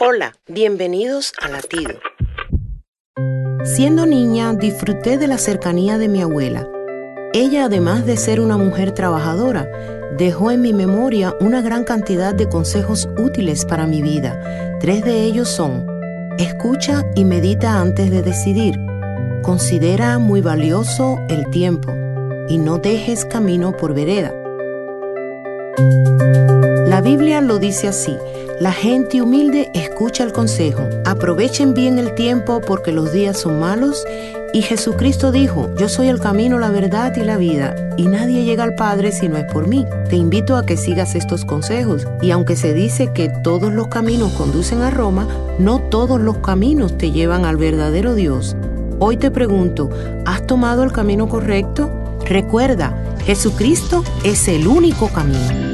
Hola, bienvenidos a Latido. Siendo niña, disfruté de la cercanía de mi abuela. Ella, además de ser una mujer trabajadora, dejó en mi memoria una gran cantidad de consejos útiles para mi vida. Tres de ellos son, escucha y medita antes de decidir. Considera muy valioso el tiempo y no dejes camino por vereda. La Biblia lo dice así, la gente humilde escucha el consejo, aprovechen bien el tiempo porque los días son malos y Jesucristo dijo, yo soy el camino, la verdad y la vida y nadie llega al Padre si no es por mí. Te invito a que sigas estos consejos y aunque se dice que todos los caminos conducen a Roma, no todos los caminos te llevan al verdadero Dios. Hoy te pregunto, ¿has tomado el camino correcto? Recuerda, Jesucristo es el único camino.